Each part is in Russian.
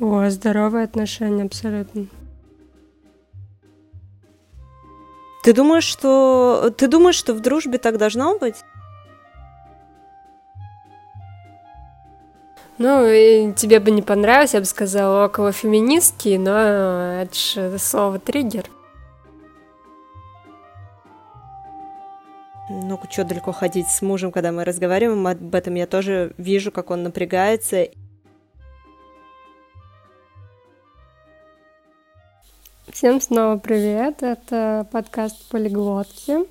О, здоровые отношения, абсолютно. Ты думаешь, что ты думаешь, что в дружбе так должно быть? Ну, и тебе бы не понравилось, я бы сказала, около феминистки, но это же слово триггер. Ну, что далеко ходить с мужем, когда мы разговариваем об этом, я тоже вижу, как он напрягается. Всем снова привет, это подкаст Полиглотки.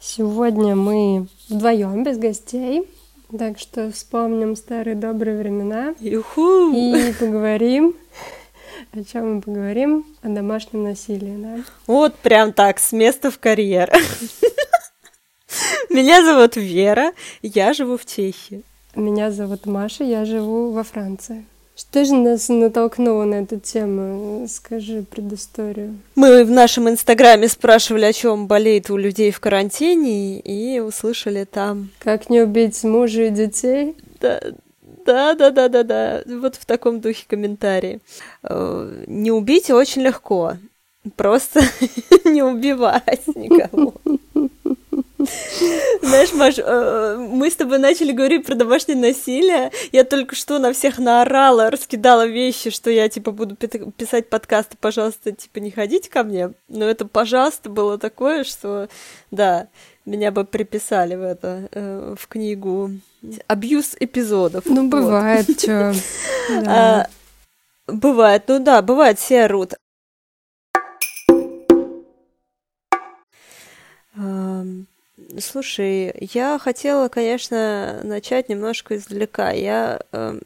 Сегодня мы вдвоем без гостей, так что вспомним старые добрые времена Юху! и поговорим. О чем мы поговорим? О домашнем насилии, да? Вот прям так, с места в карьер. Меня зовут Вера, я живу в Чехии. Меня зовут Маша, я живу во Франции. Что же нас натолкнуло на эту тему? Скажи предысторию. Мы в нашем инстаграме спрашивали, о чем болеет у людей в карантине, и услышали там. Как не убить мужа и детей? Да, да, да, да, да, да. Вот в таком духе комментарии. Э, не убить очень легко. Просто не убивать никого. Знаешь, Маш, э, мы с тобой начали говорить про домашнее насилие. Я только что на всех наорала, раскидала вещи, что я, типа, буду писать подкасты, пожалуйста, типа, не ходите ко мне. Но это, пожалуйста, было такое, что, да, меня бы приписали в это, э, в книгу абьюз эпизодов. Ну, бывает, что. А, бывает, ну да, бывает, все орут. Слушай, я хотела, конечно, начать немножко издалека. Я э,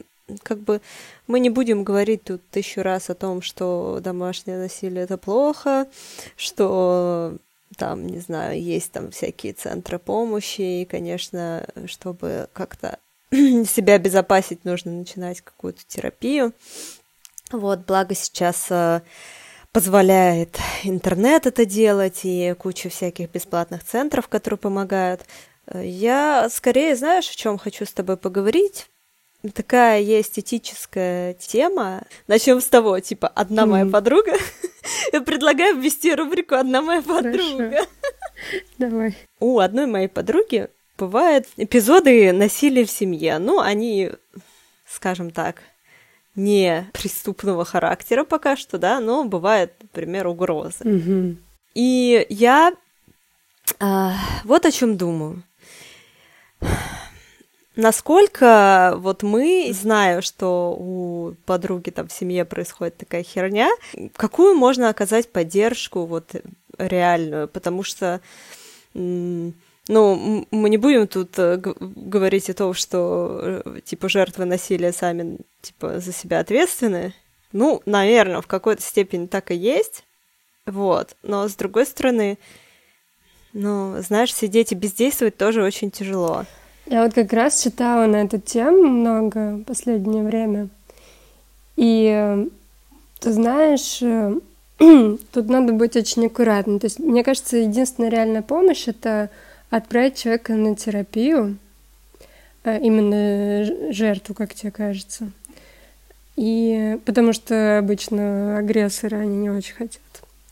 как бы мы не будем говорить тут тысячу раз о том, что домашнее насилие это плохо, что там, не знаю, есть там всякие центры помощи, и, конечно, чтобы как-то себя обезопасить, нужно начинать какую-то терапию. Вот, благо сейчас э, позволяет интернет это делать и куча всяких бесплатных центров, которые помогают. Я скорее, знаешь, о чем хочу с тобой поговорить? Такая есть этическая тема. Начнем с того, типа, одна mm. моя подруга. Я предлагаю ввести рубрику Одна моя подруга. Давай. У одной моей подруги бывают эпизоды насилия в семье. Ну, они, скажем так, не преступного характера пока что, да, но бывает, например, угрозы. Mm-hmm. И я э, вот о чем думаю. Насколько вот мы, знаю, что у подруги там в семье происходит такая херня, какую можно оказать поддержку вот реальную, потому что ну, мы не будем тут э, говорить о том, что, э, типа, жертвы насилия сами, типа, за себя ответственны. Ну, наверное, в какой-то степени так и есть. Вот. Но, с другой стороны, ну, знаешь, сидеть и бездействовать тоже очень тяжело. Я вот как раз читала на эту тему много в последнее время. И э, ты знаешь, тут надо быть очень аккуратным. То есть, мне кажется, единственная реальная помощь — это отправить человека на терапию, э, именно жертву, как тебе кажется. И потому что обычно агрессоры, они не очень хотят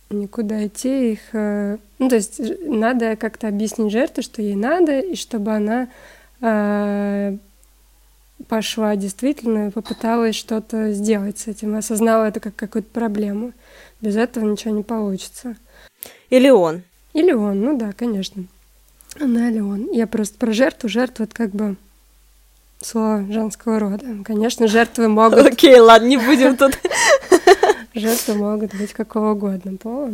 никуда идти, их... Э, ну, то есть надо как-то объяснить жертве, что ей надо, и чтобы она э, пошла действительно, попыталась что-то сделать с этим, осознала это как какую-то проблему. Без этого ничего не получится. Или он. Или он, ну да, конечно. Она или он. Я просто про жертву. Жертва — это как бы слово женского рода. Конечно, жертвы могут... Окей, ладно, не будем тут. Жертвы могут быть какого угодно пола.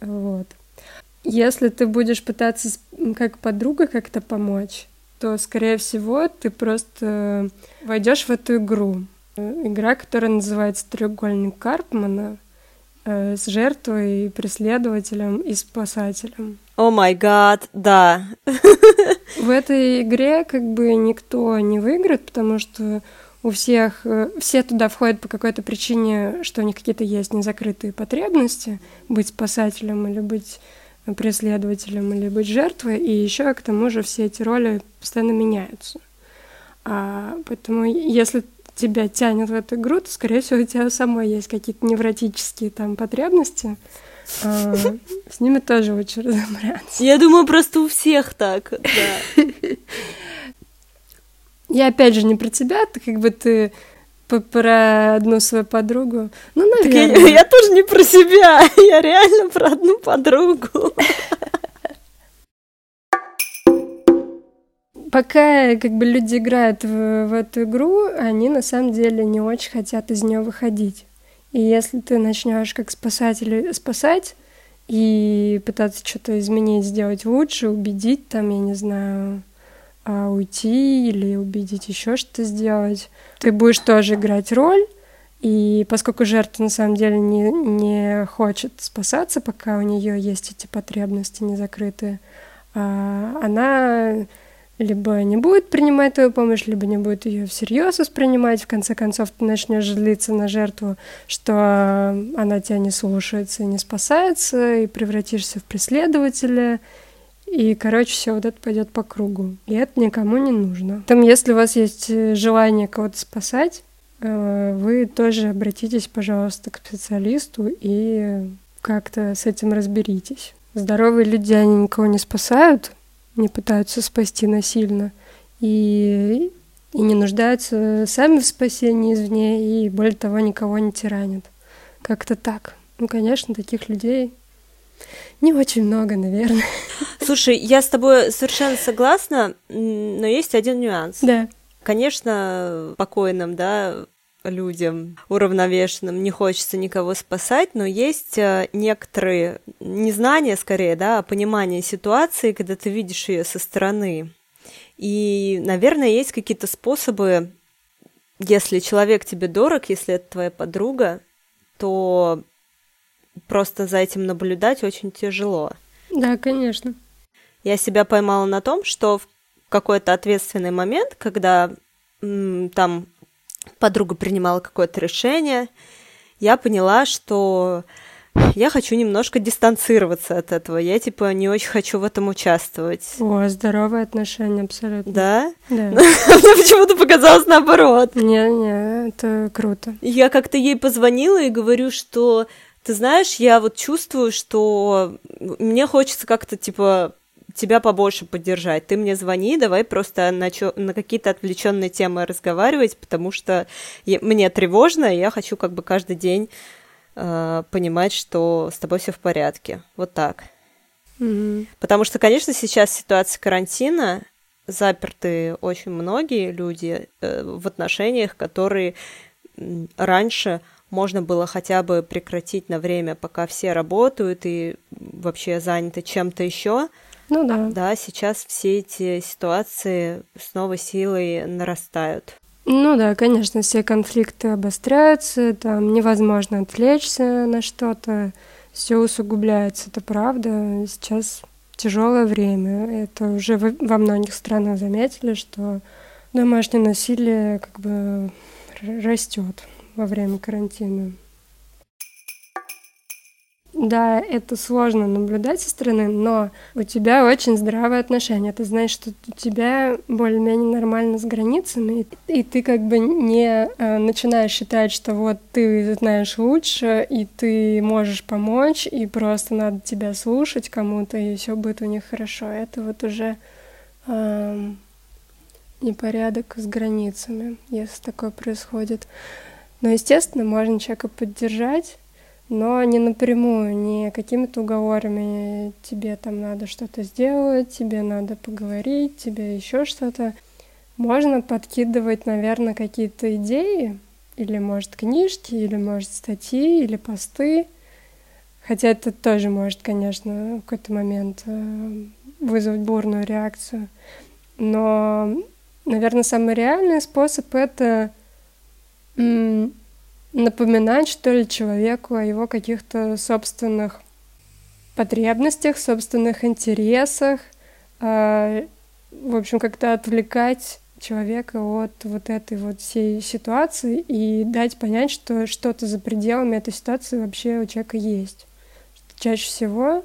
Вот. Если ты будешь пытаться как подруга как-то помочь, то, скорее всего, ты просто войдешь в эту игру. Игра, которая называется «Треугольник Карпмана», э, с жертвой, преследователем и спасателем. О май гад, да. В этой игре как бы никто не выиграет, потому что у всех, э, все туда входят по какой-то причине, что у них какие-то есть незакрытые потребности, быть спасателем или быть преследователем или быть жертвой, и еще к тому же все эти роли постоянно меняются. А, поэтому если тебя тянет в эту игру, то, скорее всего, у тебя самой есть какие-то невротические там потребности. А, с ними тоже лучше разобраться. Я думаю, просто у всех так, да. Я опять же не про тебя, ты как бы ты про одну свою подругу. Ну, наверное. Я, я тоже не про себя, я реально про одну подругу. Пока как бы люди играют в, в эту игру, они на самом деле не очень хотят из нее выходить. И если ты начнешь как спасатель спасать и пытаться что-то изменить, сделать лучше, убедить там, я не знаю, а, уйти или убедить еще что-то сделать, ты будешь тоже играть роль, и поскольку жертва на самом деле не, не хочет спасаться, пока у нее есть эти потребности незакрытые, а, она либо не будет принимать твою помощь, либо не будет ее всерьез воспринимать. В конце концов, ты начнешь злиться на жертву, что она тебя не слушается и не спасается, и превратишься в преследователя. И, короче, все вот это пойдет по кругу. И это никому не нужно. Там, если у вас есть э, желание кого-то спасать, э, вы тоже обратитесь, пожалуйста, к специалисту и как-то с этим разберитесь. Здоровые люди, они никого не спасают, не пытаются спасти насильно и, и не нуждаются сами в спасении извне, и более того, никого не тиранят. Как-то так. Ну, конечно, таких людей не очень много, наверное. Слушай, я с тобой совершенно согласна, но есть один нюанс. Да. Конечно, покойным, да, людям уравновешенным не хочется никого спасать, но есть э, некоторые незнания, скорее, да, а понимание ситуации, когда ты видишь ее со стороны. И, наверное, есть какие-то способы, если человек тебе дорог, если это твоя подруга, то просто за этим наблюдать очень тяжело. Да, конечно. Я себя поймала на том, что в какой-то ответственный момент, когда там подруга принимала какое-то решение, я поняла, что я хочу немножко дистанцироваться от этого. Я, типа, не очень хочу в этом участвовать. О, здоровые отношения, абсолютно. Да? Да. Мне почему-то показалось наоборот. Не-не, это круто. Я как-то ей позвонила и говорю, что ты знаешь, я вот чувствую, что мне хочется как-то, типа, тебя побольше поддержать. Ты мне звони, давай просто на, чё, на какие-то отвлеченные темы разговаривать, потому что я, мне тревожно, и я хочу как бы каждый день э, понимать, что с тобой все в порядке. Вот так. Mm-hmm. Потому что, конечно, сейчас ситуация карантина, заперты очень многие люди э, в отношениях, которые раньше можно было хотя бы прекратить на время, пока все работают и вообще заняты чем-то еще. Ну да. Да, сейчас все эти ситуации с новой силой нарастают. Ну да, конечно, все конфликты обостряются, там невозможно отвлечься на что-то, все усугубляется, это правда. Сейчас тяжелое время. Это уже во многих странах заметили, что домашнее насилие как бы растет во время карантина. Да, это сложно наблюдать со стороны, но у тебя очень здравые отношения. Ты знаешь, что у тебя более-менее нормально с границами, и ты как бы не э, начинаешь считать, что вот ты знаешь лучше, и ты можешь помочь, и просто надо тебя слушать кому-то, и все будет у них хорошо. Это вот уже э, непорядок с границами, если такое происходит. Но, естественно, можно человека поддержать, но не напрямую, не какими-то уговорами. Тебе там надо что-то сделать, тебе надо поговорить, тебе еще что-то. Можно подкидывать, наверное, какие-то идеи, или, может, книжки, или, может, статьи, или посты. Хотя это тоже может, конечно, в какой-то момент э, вызвать бурную реакцию. Но, наверное, самый реальный способ — это напоминать, что ли, человеку о его каких-то собственных потребностях, собственных интересах, э, в общем, как-то отвлекать человека от вот этой вот всей ситуации и дать понять, что что-то за пределами этой ситуации вообще у человека есть. Чаще всего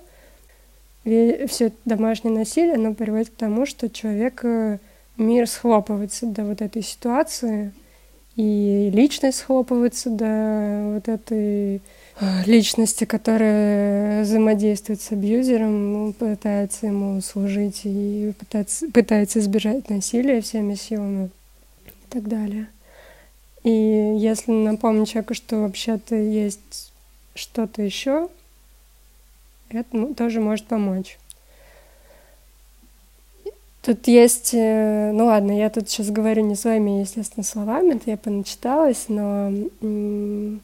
все домашнее насилие, оно приводит к тому, что человек мир схлопывается до вот этой ситуации — и личность схлопывается до вот этой а, личности, которая взаимодействует с абьюзером, ну, пытается ему служить и пытается, пытается избежать насилия всеми силами и так далее. И если напомнить человеку, что вообще-то есть что-то еще, это ну, тоже может помочь. Тут есть, э, ну ладно, я тут сейчас говорю не своими, естественно, словами, это я поначиталась, но в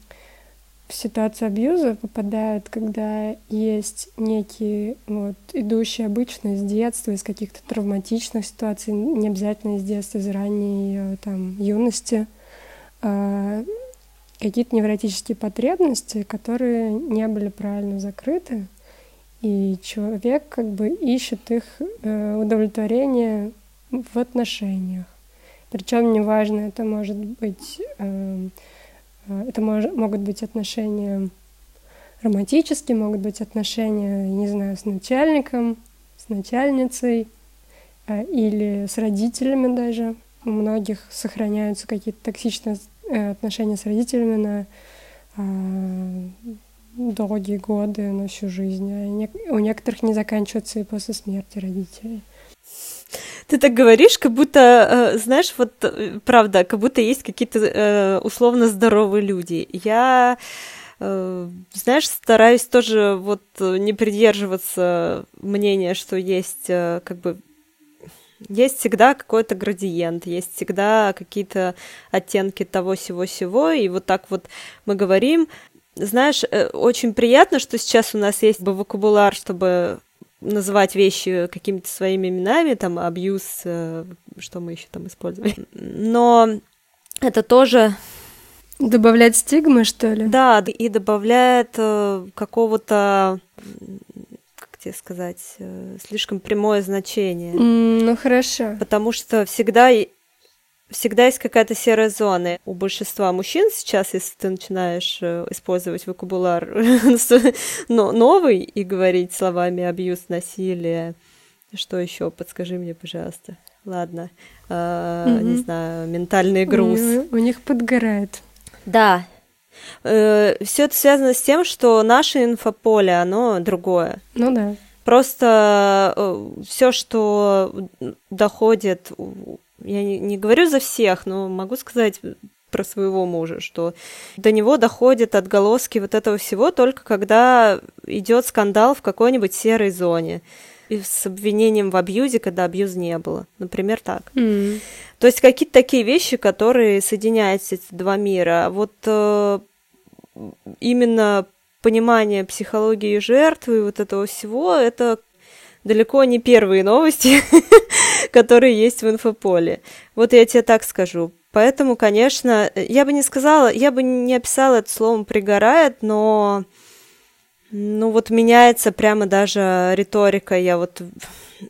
ситуацию абьюза попадают, когда есть некие, вот, идущие обычно из детства, из каких-то травматичных ситуаций, не обязательно из детства, из ранней э, там, юности, а, какие-то невротические потребности, которые не были правильно закрыты, и человек как бы ищет их э, удовлетворение в отношениях. Причем неважно, это может быть, э, э, это мож, могут быть отношения романтические, могут быть отношения, не знаю, с начальником, с начальницей или с родителями даже. У многих сохраняются какие-то токсичные отношения с родителями на долгие годы, на всю жизнь, а у некоторых не заканчиваются и после смерти родителей. Ты так говоришь, как будто, э, знаешь, вот э, правда, как будто есть какие-то э, условно здоровые люди. Я, знаешь, стараюсь тоже вот не придерживаться мнения, что есть как бы есть всегда какой-то градиент, есть всегда какие-то оттенки того всего-всего, и вот так вот мы говорим, знаешь, э, очень приятно, что сейчас у нас есть вокабуляр, чтобы называть вещи какими-то своими именами, там, абьюз, э, что мы еще там используем. Но это тоже... Добавляет стигмы, что ли? Да, и добавляет э, какого-то как тебе сказать, слишком прямое значение. Mm, ну хорошо. Потому что всегда всегда есть какая-то серая зона. У большинства мужчин сейчас, если ты начинаешь э, использовать вокабуляр новый и говорить словами абьюз, насилие, что еще? Подскажи мне, пожалуйста. Ладно, э, не знаю, ментальный груз. У, них подгорает. Да. Э, Все это связано с тем, что наше инфополе, оно другое. Ну да. Просто все, что доходит я не, не говорю за всех, но могу сказать про своего мужа, что до него доходят отголоски вот этого всего только когда идет скандал в какой-нибудь серой зоне и с обвинением в абьюзе, когда абьюз не было. Например, так. Mm. То есть какие-то такие вещи, которые соединяют эти два мира. Вот э, именно понимание психологии жертвы и вот этого всего, это далеко не первые новости, которые есть в инфополе. Вот я тебе так скажу. Поэтому, конечно, я бы не сказала, я бы не описала это словом «пригорает», но ну вот меняется прямо даже риторика. Я вот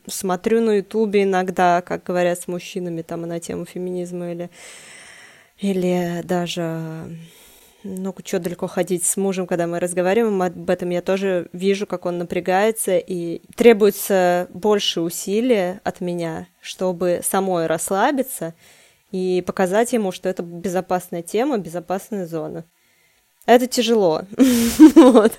смотрю на Ютубе иногда, как говорят с мужчинами там на тему феминизма или, или даже ну, что далеко ходить с мужем, когда мы разговариваем об этом, я тоже вижу, как он напрягается, и требуется больше усилия от меня, чтобы самой расслабиться и показать ему, что это безопасная тема, безопасная зона. Это тяжело. вот.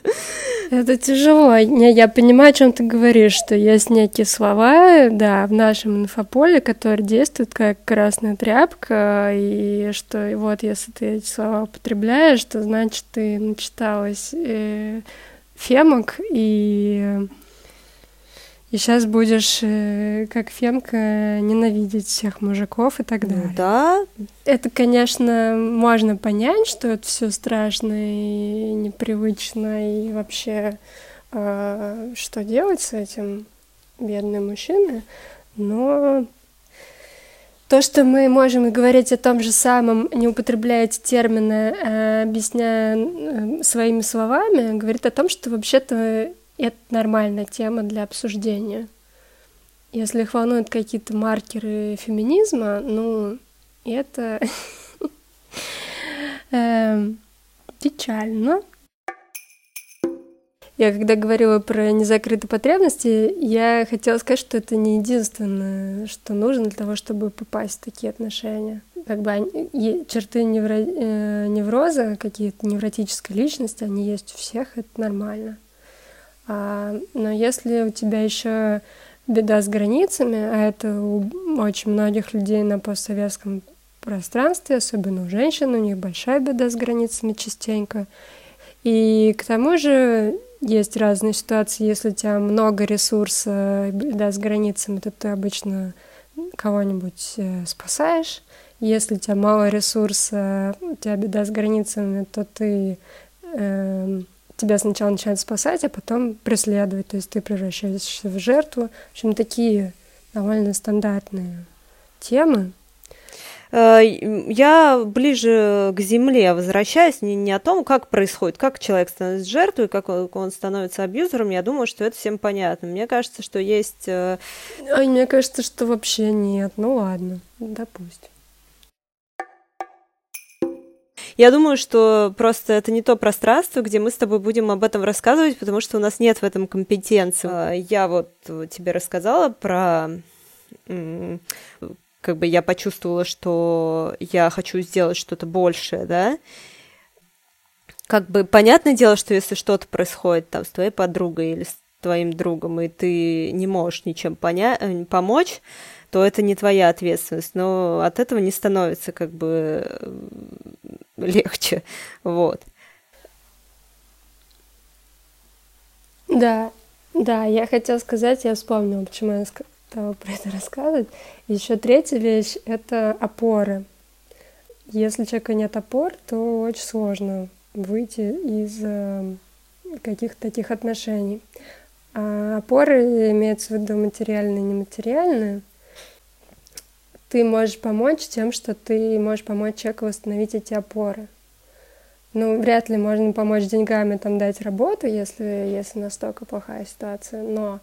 Это тяжело. Я, я понимаю, о чем ты говоришь, что есть некие слова, да, в нашем инфополе, которые действуют как красная тряпка, и что вот если ты эти слова употребляешь, то значит ты начиталась э, фемок и и сейчас будешь, э, как Фемка, ненавидеть всех мужиков и так ну далее. Да. Это, конечно, можно понять, что это все страшно и непривычно, и вообще, э, что делать с этим, бедные мужчины. Но то, что мы можем говорить о том же самом, не употребляя эти термины, а объясняя своими словами, говорит о том, что вообще-то это нормальная тема для обсуждения. Если их волнуют какие-то маркеры феминизма, ну, это эм, печально. я когда говорила про незакрытые потребности, я хотела сказать, что это не единственное, что нужно для того, чтобы попасть в такие отношения. Как бы они, черты невро, э, невроза, какие-то невротической личности, они есть у всех, это нормально. А, но если у тебя еще беда с границами, а это у очень многих людей на постсоветском пространстве, особенно у женщин, у них большая беда с границами частенько. И к тому же есть разные ситуации, если у тебя много ресурса, беда с границами, то ты обычно кого-нибудь э, спасаешь. Если у тебя мало ресурса, у тебя беда с границами, то ты э, тебя сначала начинают спасать, а потом преследовать. То есть ты превращаешься в жертву. В общем, такие довольно стандартные темы. Э, я ближе к земле возвращаюсь, не, не о том, как происходит, как человек становится жертвой, как он, он становится абьюзером. Я думаю, что это всем понятно. Мне кажется, что есть... А мне кажется, что вообще нет. Ну ладно, допустим. Я думаю, что просто это не то пространство, где мы с тобой будем об этом рассказывать, потому что у нас нет в этом компетенции. А, я вот тебе рассказала про как бы я почувствовала, что я хочу сделать что-то большее, да, как бы понятное дело, что если что-то происходит там с твоей подругой или с твоим другом, и ты не можешь ничем поня- э, помочь, то это не твоя ответственность, но от этого не становится как бы э, легче, вот. Да, да, я хотела сказать, я вспомнила, почему я стала про это рассказывать. Еще третья вещь — это опоры. Если у человека нет опор, то очень сложно выйти из э, каких-то таких отношений. А опоры имеются в виду материальные и нематериальные. Ты можешь помочь тем, что ты можешь помочь человеку восстановить эти опоры. Ну, вряд ли можно помочь деньгами там дать работу, если, если настолько плохая ситуация, но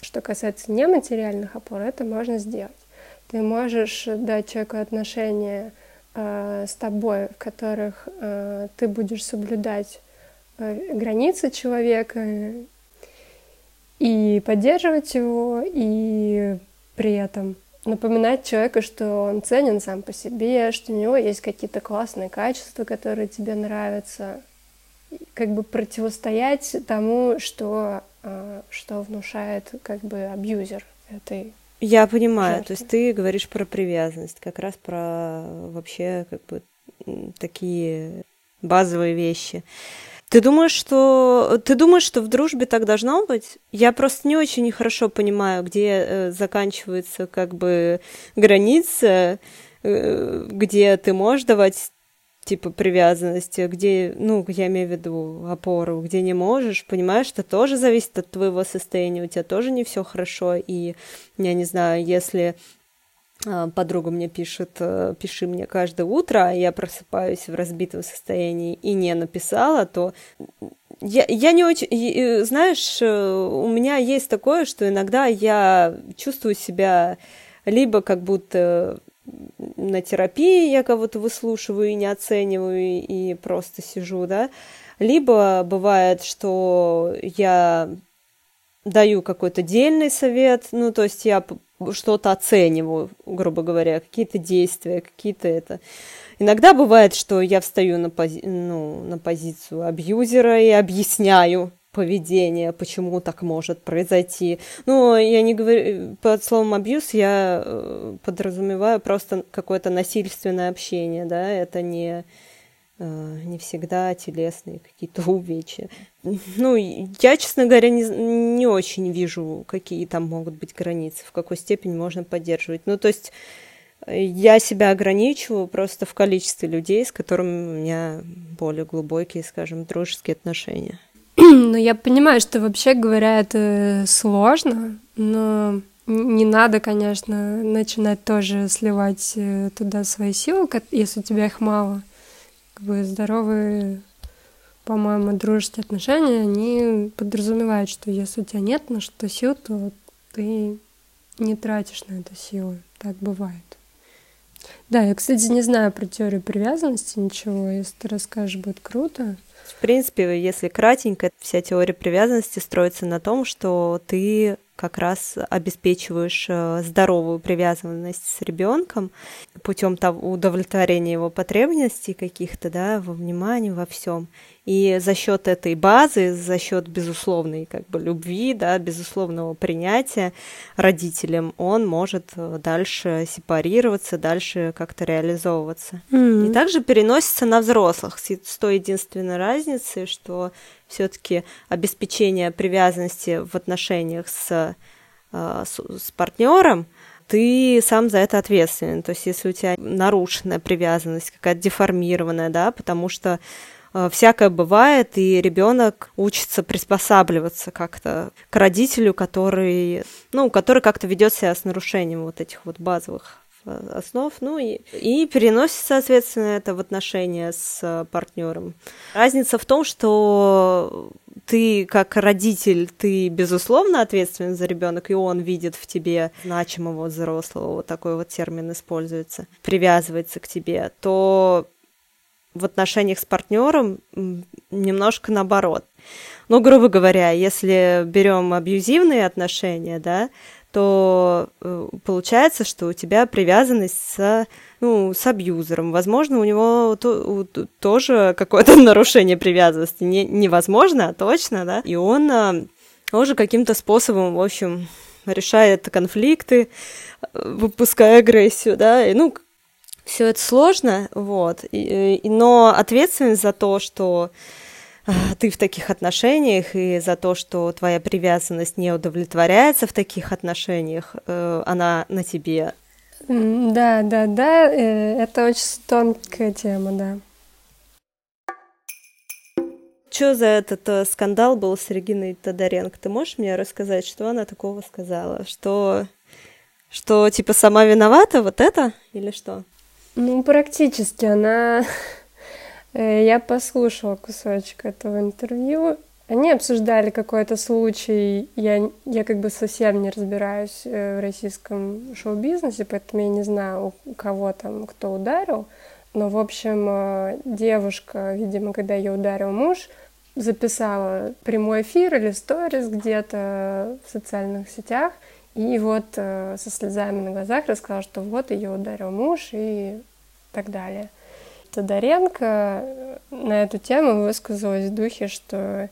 что касается нематериальных опор, это можно сделать. Ты можешь дать человеку отношения э, с тобой, в которых э, ты будешь соблюдать э, границы человека и поддерживать его, и при этом напоминать человеку, что он ценен сам по себе, что у него есть какие-то классные качества, которые тебе нравятся, как бы противостоять тому, что а, что внушает как бы абьюзер этой я понимаю, жертвы. то есть ты говоришь про привязанность, как раз про вообще как бы такие базовые вещи. Ты думаешь, что ты думаешь, что в дружбе так должно быть? Я просто не очень хорошо понимаю, где э, заканчивается как бы граница, э, где ты можешь давать типа привязанности, где, ну, я имею в виду опору, где не можешь, понимаешь, это тоже зависит от твоего состояния, у тебя тоже не все хорошо, и я не знаю, если а, подруга мне пишет, э, пиши мне каждое утро, а я просыпаюсь в разбитом состоянии и не написала, то я, я не очень, знаешь, э, у меня есть такое, что иногда я чувствую себя либо как будто на терапии я кого-то выслушиваю и не оцениваю, и просто сижу, да. Либо бывает, что я даю какой-то дельный совет, ну, то есть я что-то оцениваю, грубо говоря, какие-то действия, какие-то это. Иногда бывает, что я встаю на, пози... ну, на позицию абьюзера и объясняю, поведение, почему так может произойти. Ну, я не говорю, под словом абьюз я э, подразумеваю просто какое-то насильственное общение, да, это не, э, не всегда телесные какие-то увечья. Ну, я, честно говоря, не, не очень вижу, какие там могут быть границы, в какой степени можно поддерживать. Ну, то есть я себя ограничиваю просто в количестве людей, с которыми у меня более глубокие, скажем, дружеские отношения. Ну, я понимаю, что вообще говоря, это сложно, но не надо, конечно, начинать тоже сливать э, туда свои силы, если у тебя их мало. Как бы здоровые, по-моему, дружеские отношения, они подразумевают, что если у тебя нет на что сил, то ты не тратишь на это силы. Так бывает. Да, я, кстати, не знаю про теорию привязанности ничего. Если ты расскажешь, будет круто. В принципе, если кратенько, вся теория привязанности строится на том, что ты как раз обеспечиваешь э, здоровую привязанность с ребенком путем удовлетворения его потребностей каких-то, да, во внимании, во всем. И за счет этой базы, за счет безусловной как бы любви, да, безусловного принятия родителям, он может э, дальше сепарироваться, дальше как-то реализовываться. Mm-hmm. И также переносится на взрослых с той единственной разницей, что все-таки обеспечение привязанности в отношениях с, э, с, с партнером ты сам за это ответственен. То есть, если у тебя нарушенная привязанность, какая-то деформированная, да, потому что всякое бывает, и ребенок учится приспосабливаться как-то к родителю, который, ну, который как-то ведет себя с нарушением вот этих вот базовых э, основ, ну и, и переносит, соответственно, это в отношения с партнером. Разница в том, что ты как родитель, ты безусловно ответственен за ребенка, и он видит в тебе значимого взрослого, вот такой вот термин используется, привязывается к тебе, то в отношениях с партнером немножко наоборот. Ну, грубо говоря, если берем абьюзивные отношения, да, то э, получается, что у тебя привязанность с, ну, с абьюзером. Возможно, у него то, тоже какое-то нарушение привязанности. Не, невозможно, а точно, да. И он э, тоже каким-то способом, в общем, решает конфликты, э, выпуская агрессию, да, и, ну, все это сложно, вот, и, и, но ответственность за то, что э, ты в таких отношениях и за то, что твоя привязанность не удовлетворяется в таких отношениях, э, она на тебе. Да, да, да, э, это очень тонкая тема, да. Что за этот э, скандал был с Региной Тодоренко? Ты можешь мне рассказать, что она такого сказала? Что, что типа сама виновата, вот это или что? Ну, практически она... Э, я послушала кусочек этого интервью. Они обсуждали какой-то случай. Я, я как бы совсем не разбираюсь э, в российском шоу-бизнесе, поэтому я не знаю, у кого там кто ударил. Но, в общем, э, девушка, видимо, когда ее ударил муж, записала прямой эфир или сторис где-то в социальных сетях — и вот э, со слезами на глазах рассказала, что вот ее ударил муж и так далее. Тодоренко э, на эту тему высказалась в духе, что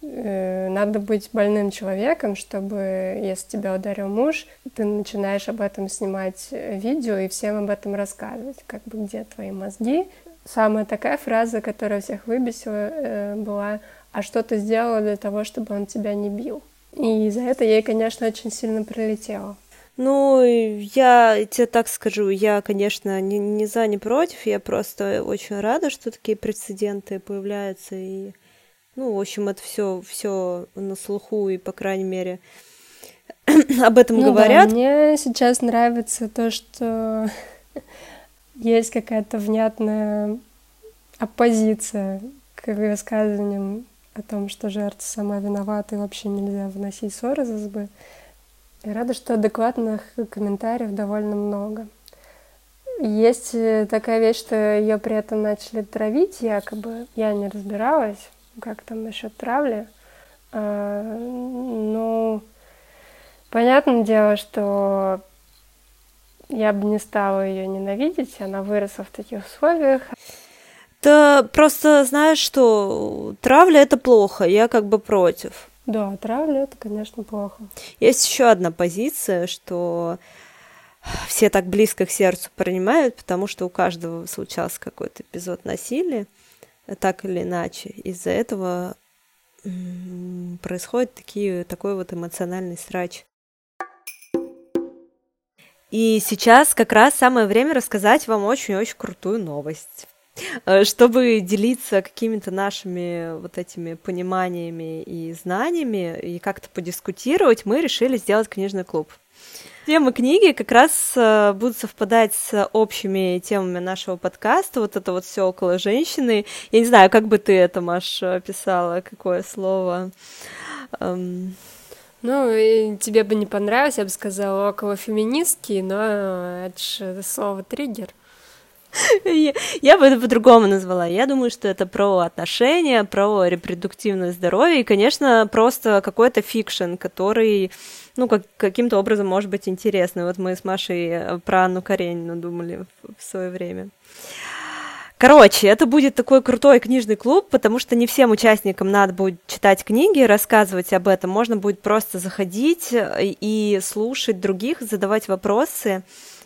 э, надо быть больным человеком, чтобы, если тебя ударил муж, ты начинаешь об этом снимать видео и всем об этом рассказывать, как бы где твои мозги. Самая такая фраза, которая всех выбесила, э, была «А что ты сделала для того, чтобы он тебя не бил?» И за это ей, конечно, очень сильно прилетело. Ну, я тебе так скажу, я, конечно, не, не за, не против, я просто очень рада, что такие прецеденты появляются, и, ну, в общем, это все, все на слуху, и, по крайней мере, об этом ну говорят. Да, мне сейчас нравится то, что есть какая-то внятная оппозиция к высказываниям о том, что жертва сама виновата и вообще нельзя вносить ссоры за СБ. Я рада, что адекватных комментариев довольно много. Есть э, такая вещь, что ее при этом начали травить, якобы. Я не разбиралась, как там насчет травли. А, ну, понятное дело, что я бы не стала ее ненавидеть, она выросла в таких условиях. Да просто знаешь, что травля это плохо, я как бы против. Да, травля это, конечно, плохо. Есть еще одна позиция, что все так близко к сердцу принимают, потому что у каждого случался какой-то эпизод насилия, так или иначе. Из-за этого происходит такие, такой вот эмоциональный срач. И сейчас как раз самое время рассказать вам очень-очень крутую новость. Э, чтобы делиться какими-то нашими вот этими пониманиями и знаниями и как-то подискутировать, мы решили сделать книжный клуб. Темы книги как раз э, будут совпадать с общими темами нашего подкаста. Вот это вот все около женщины. Я не знаю, как бы ты это, Маш, описала, какое слово. Эм... Ну, тебе бы не понравилось, я бы сказала, около феминистки, но это же слово триггер. Я бы это по-другому назвала. Я думаю, что это про отношения, про репродуктивное здоровье и, конечно, просто какой-то fiction, который, ну, как, каким-то образом может быть интересный. Вот мы с Машей э, про Анну Каренину думали в, в свое время. Короче, это будет такой крутой книжный клуб, потому что не всем участникам надо будет читать книги, рассказывать об этом. Можно будет просто заходить э, и слушать других, задавать вопросы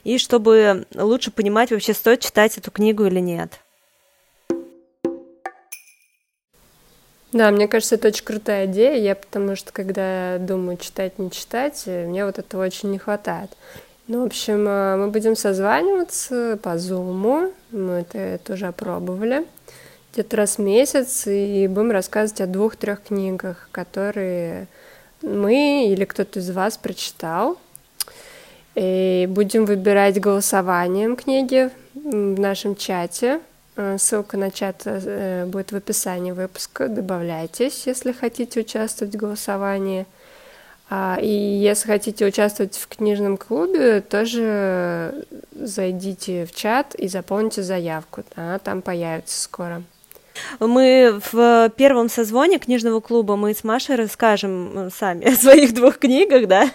и чтобы лучше понимать, вообще стоит читать эту книгу или нет. Да, мне кажется, это очень крутая идея. Я потому что, когда думаю читать, не читать, э, мне вот этого очень не хватает. Ну, в общем, э, мы будем созваниваться по Zoom. Мы это тоже опробовали где-то раз в месяц и будем рассказывать о двух-трех книгах, которые мы или кто-то из вас прочитал. И будем выбирать голосованием книги в нашем чате. Э, ссылка на чат э, будет в описании выпуска. Добавляйтесь, если хотите участвовать в голосовании. А, и если хотите участвовать в книжном клубе, тоже зайдите в чат и заполните заявку. Она там появится скоро. Мы в первом созвоне книжного клуба мы с Машей расскажем э, сами о своих двух книгах, да.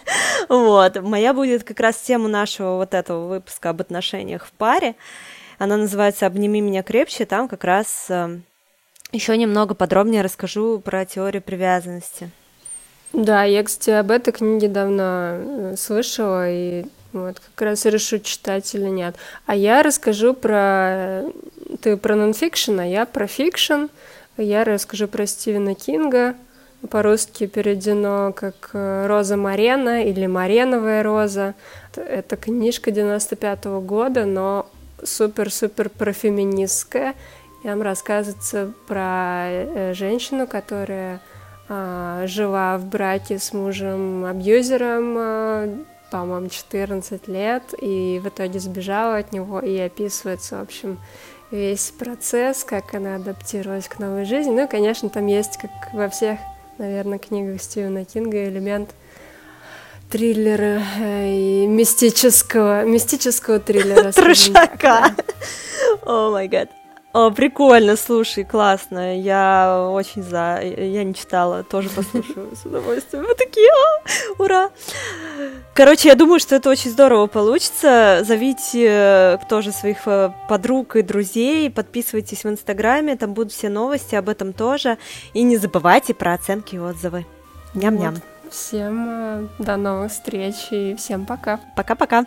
Вот. Моя будет как раз тема нашего вот этого выпуска об отношениях в паре. Она называется «Обними меня крепче». Там как раз э, еще немного подробнее расскажу про теорию привязанности. Да, я, кстати, об этой книге давно э, слышала, и вот как раз решу, читать или нет. А я расскажу про ты про nonfiction, а я про fiction. Я расскажу про Стивена Кинга. По-русски переведено как э, «Роза Марена» или «Мареновая роза». Это книжка 95 -го года, но супер-супер профеминистская. Там рассказывается про э, женщину, которая а, жила в браке с мужем-абьюзером, а, по-моему, 14 лет, и в итоге сбежала от него, и описывается, в общем, весь процесс, как она адаптировалась к новой жизни. Ну и, конечно, там есть, как во всех, наверное, книгах Стивена Кинга, элемент триллера э, и мистического, мистического триллера. Трешака. О май гад. О, прикольно, слушай, классно. Я очень за. Я не читала, тоже послушаю с удовольствием. Мы такие, а, ура! Короче, я думаю, что это очень здорово получится. Зовите э, тоже своих э, подруг и друзей, подписывайтесь в Инстаграме, там будут все новости об этом тоже. И не забывайте про оценки и отзывы. Ням-ням. Вот. Всем э, до новых встреч и всем пока. Пока-пока.